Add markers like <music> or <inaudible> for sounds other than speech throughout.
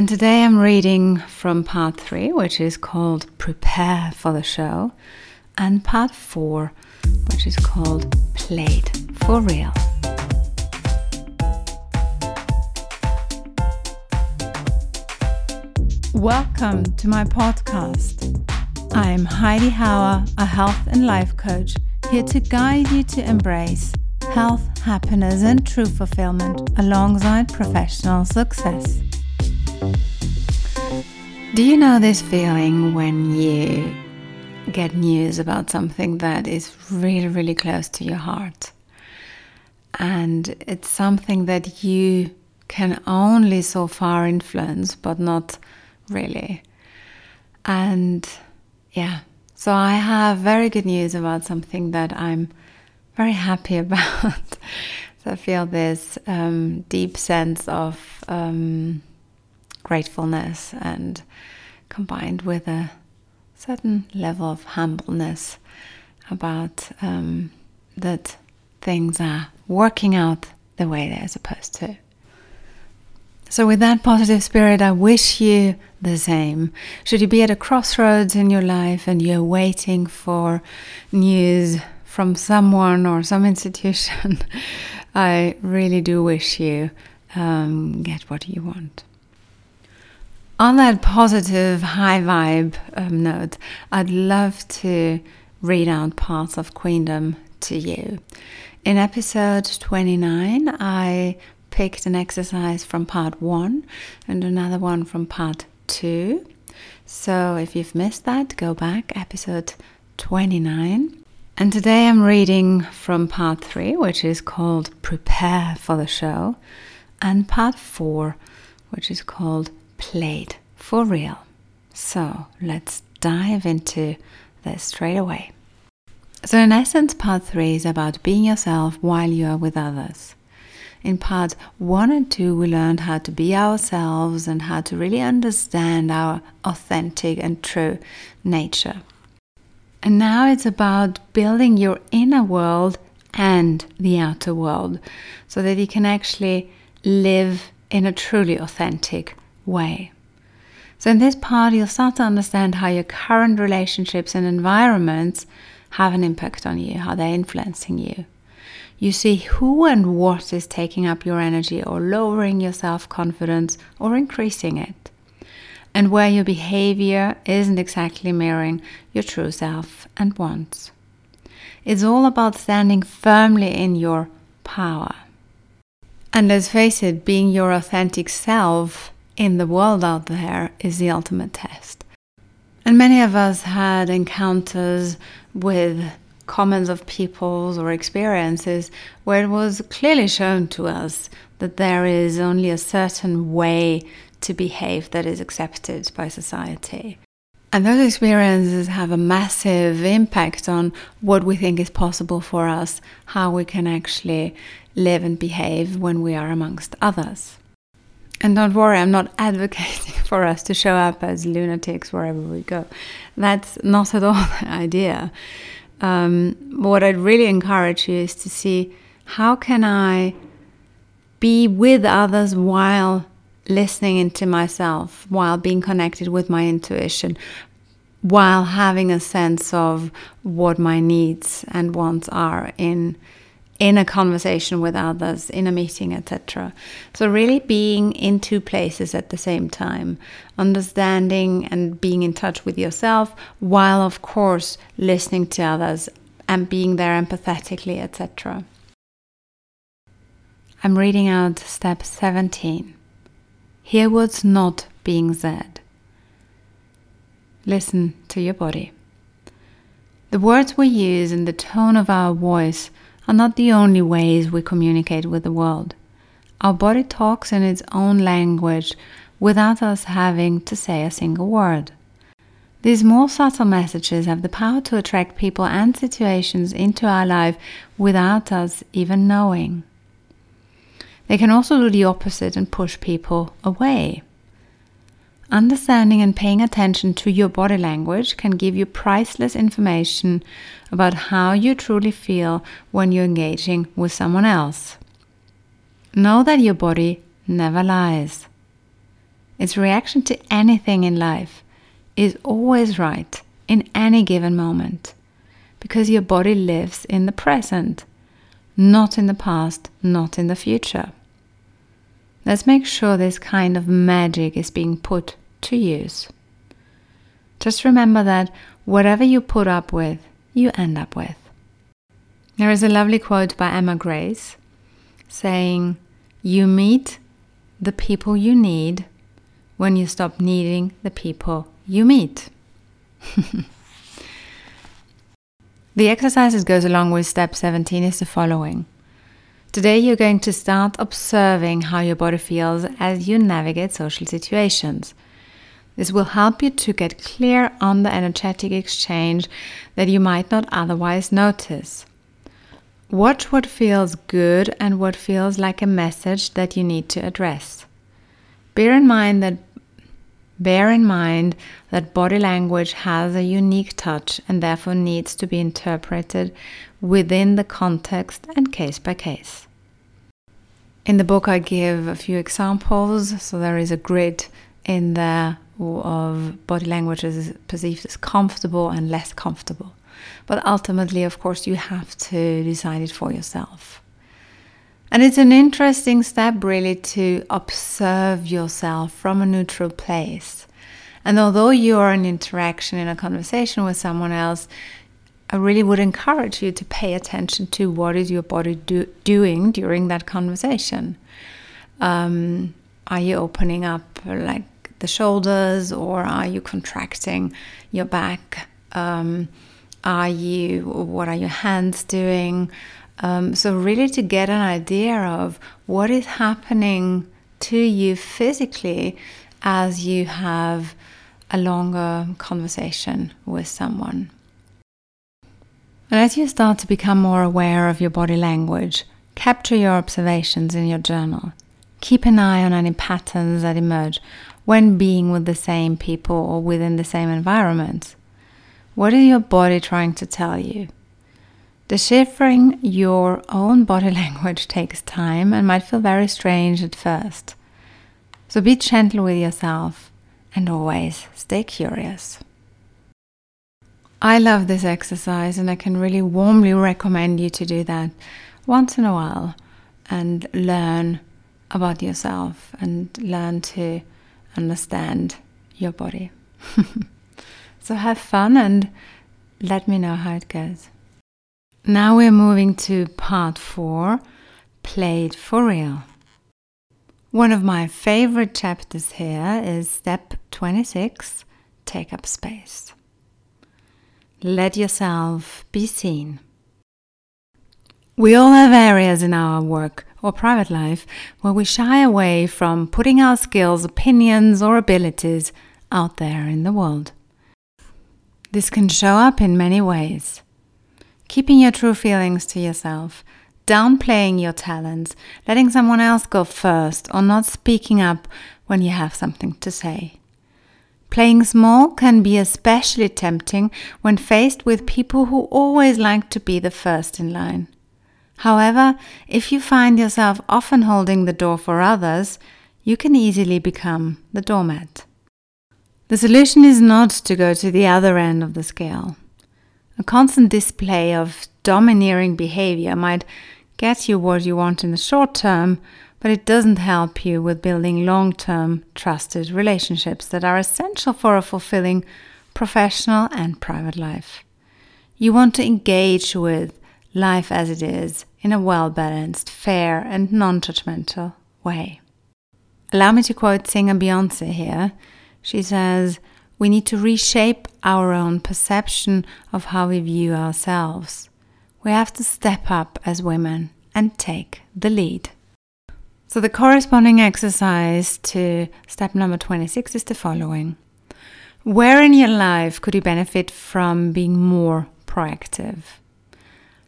And today I'm reading from part three, which is called Prepare for the Show, and part four, which is called Play it for Real. Welcome to my podcast. I'm Heidi Hauer, a health and life coach, here to guide you to embrace health, happiness, and true fulfillment alongside professional success. Do you know this feeling when you get news about something that is really, really close to your heart? And it's something that you can only so far influence, but not really. And yeah, so I have very good news about something that I'm very happy <laughs> about. so I feel this um, deep sense of um, gratefulness and combined with a certain level of humbleness about um, that things are working out the way they're supposed to. So, with that positive spirit, I wish you the same. Should you be at a crossroads in your life and you're waiting for news from someone or some institution, <laughs> I really do wish you um, get what you want. On that positive, high vibe um, note, I'd love to read out parts of Queendom to you. In episode 29, I picked an exercise from part one and another one from part two. So if you've missed that, go back, episode 29. And today I'm reading from part three, which is called Prepare for the Show, and part four, which is called Play it for Real. So let's dive into this straight away. So, in essence, part three is about being yourself while you are with others. In part one and two, we learned how to be ourselves and how to really understand our authentic and true nature. And now it's about building your inner world and the outer world so that you can actually live in a truly authentic way. So, in this part, you'll start to understand how your current relationships and environments have an impact on you, how they're influencing you. You see who and what is taking up your energy or lowering your self confidence or increasing it. And where your behavior isn't exactly mirroring your true self and wants. It's all about standing firmly in your power. And let's face it, being your authentic self in the world out there is the ultimate test. And many of us had encounters with comments of people's or experiences where it was clearly shown to us that there is only a certain way to behave that is accepted by society. And those experiences have a massive impact on what we think is possible for us, how we can actually live and behave when we are amongst others. And don't worry, I'm not <laughs> advocating for us to show up as lunatics wherever we go. That's not at all <laughs> the idea um, what I'd really encourage you is to see how can I be with others while listening into myself, while being connected with my intuition, while having a sense of what my needs and wants are in in a conversation with others, in a meeting, etc. So, really being in two places at the same time, understanding and being in touch with yourself, while, of course, listening to others and being there empathetically, etc. I'm reading out step 17. Hear what's not being said. Listen to your body. The words we use and the tone of our voice are not the only ways we communicate with the world. Our body talks in its own language without us having to say a single word. These more subtle messages have the power to attract people and situations into our life without us even knowing. They can also do the opposite and push people away. Understanding and paying attention to your body language can give you priceless information about how you truly feel when you're engaging with someone else. Know that your body never lies. its reaction to anything in life, is always right in any given moment because your body lives in the present, not in the past, not in the future. Let's make sure this kind of magic is being put to use. Just remember that whatever you put up with, you end up with. There is a lovely quote by Emma Grace saying, You meet the people you need when you stop needing the people you meet. <laughs> the exercise that goes along with step 17 is the following. Today, you're going to start observing how your body feels as you navigate social situations. This will help you to get clear on the energetic exchange that you might not otherwise notice. Watch what feels good and what feels like a message that you need to address. Bear in mind that Bear in mind that body language has a unique touch and therefore needs to be interpreted within the context and case by case. In the book, I give a few examples. So there is a grid in of body language as perceived as comfortable and less comfortable. But ultimately, of course, you have to decide it for yourself. And it's an interesting step, really, to observe yourself from a neutral place. And although you are in interaction in a conversation with someone else, I really would encourage you to pay attention to what is your body do, doing during that conversation. Um, are you opening up like the shoulders, or are you contracting your back? Um, are you? What are your hands doing? Um, so, really, to get an idea of what is happening to you physically as you have a longer conversation with someone. And as you start to become more aware of your body language, capture your observations in your journal. Keep an eye on any patterns that emerge when being with the same people or within the same environment. What is your body trying to tell you? Deciphering your own body <laughs> language takes time and might feel very strange at first. So be gentle with yourself and always stay curious. I love this exercise and I can really warmly recommend you to do that once in a while and learn about yourself and learn to understand your body. <laughs> so have fun and let me know how it goes. Now we're moving to part four Play it for Real. One of my favorite chapters here is step 26 Take up space. Let yourself be seen. We all have areas in our work or private life where we shy away from putting our skills, opinions, or abilities out there in the world. This can show up in many ways keeping your true feelings to yourself, downplaying your talents, letting someone else go first, or not speaking up when you have something to say. Playing small can be especially tempting when faced with people who always like to be the first in line. However, if you find yourself often holding the door for others, you can easily become the doormat. The solution is not to go to the other end of the scale. A constant display of domineering behavior might get you what you want in the short term, but it doesn't help you with building long term trusted relationships that are essential for a fulfilling professional and private life. You want to engage with life as it is in a well balanced, fair, and non judgmental way. Allow me to quote singer Beyonce here. She says, we need to reshape our own perception of how we view ourselves. We have to step up as women and take the lead. So, the corresponding exercise to step number 26 is the following Where in your life could you benefit from being more proactive?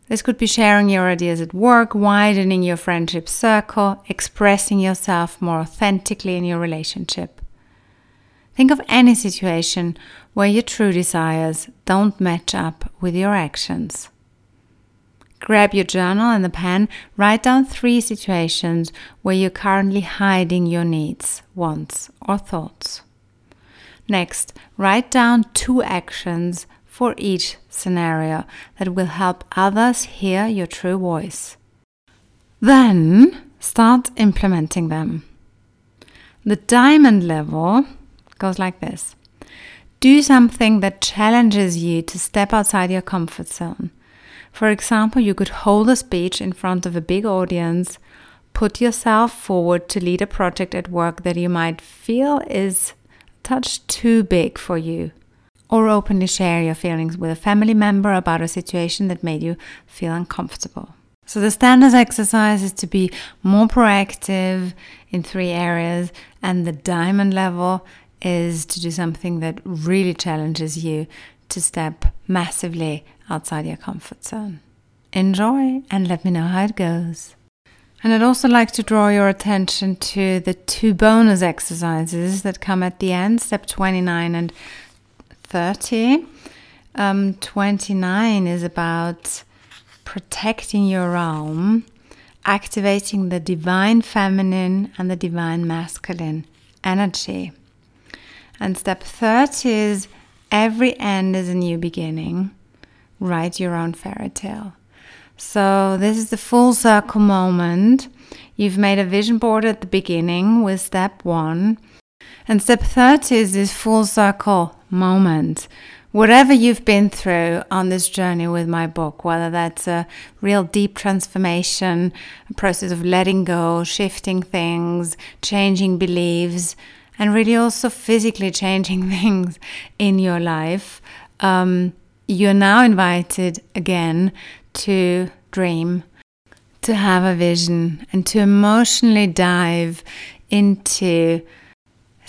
This could be sharing your ideas at work, widening your friendship circle, expressing yourself more authentically in your relationship. Think of any situation where your true desires don't match up with your actions. Grab your journal and a pen, write down three situations where you're currently hiding your needs, wants, or thoughts. Next, write down two actions for each scenario that will help others hear your true voice. Then, start implementing them. The diamond level goes like this Do something that challenges you to step outside your comfort zone. For example, you could hold a speech in front of a big audience, put yourself forward to lead a project at work that you might feel is touch too big for you, or openly share your feelings with a family member about a situation that made you feel uncomfortable. So, the standards exercise is to be more proactive in three areas, and the diamond level is to do something that really challenges you to step massively outside your comfort zone. Enjoy and let me know how it goes. And I'd also like to draw your attention to the two bonus exercises that come at the end, step 29 and 30. Um, 29 is about protecting your realm, activating the divine feminine and the divine masculine energy. And step 30 is every end is a new beginning. Write your own fairy tale. So, this is the full circle moment. You've made a vision board at the beginning with step one. And step 30 is this full circle moment. Whatever you've been through on this journey with my book, whether that's a real deep transformation, a process of letting go, shifting things, changing beliefs, and really also physically <laughs> changing things in your life, um, you're now invited again to dream, to have a vision, and to emotionally dive into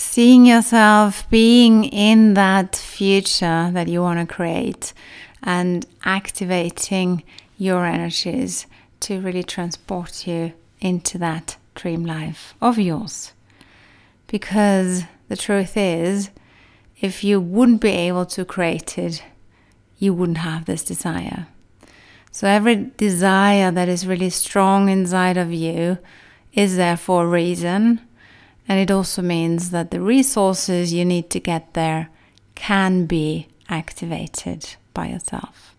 seeing yourself being in that future that you want to create and activating your energies to really transport you into that dream life of yours. Because the truth is, if you wouldn't be able to create it, you wouldn't have this desire. So, every desire that is really strong inside of you is there for a reason. And it also means that the resources you need to get there can be activated by yourself.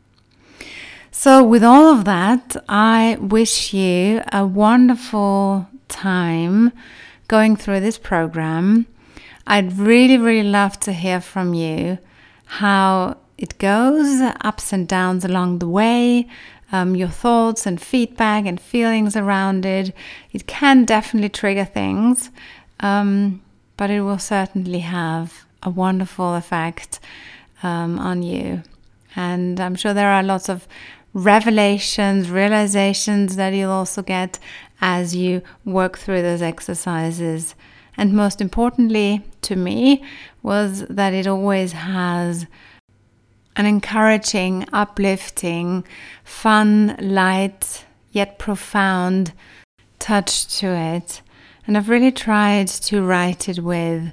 So, with all of that, I wish you a wonderful time going through this program. I'd really, really love to hear from you how it goes, ups and downs along the way, um, your thoughts and feedback and feelings around it. It can definitely trigger things, um, but it will certainly have a wonderful effect um, on you. And I'm sure there are lots of revelations, realizations that you'll also get as you work through those exercises. And most importantly to me was that it always has an encouraging, uplifting, fun, light, yet profound touch to it. And I've really tried to write it with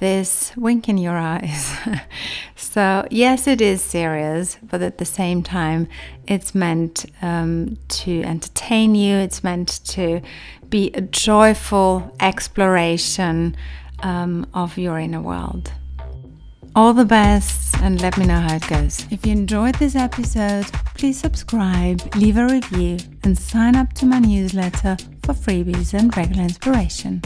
this wink in your eyes. <laughs> so, yes, it is serious, but at the same time, it's meant um, to entertain you, it's meant to be a joyful exploration um, of your inner world. All the best and let me know how it goes. If you enjoyed this episode, please subscribe, leave a review, and sign up to my newsletter for freebies and regular inspiration.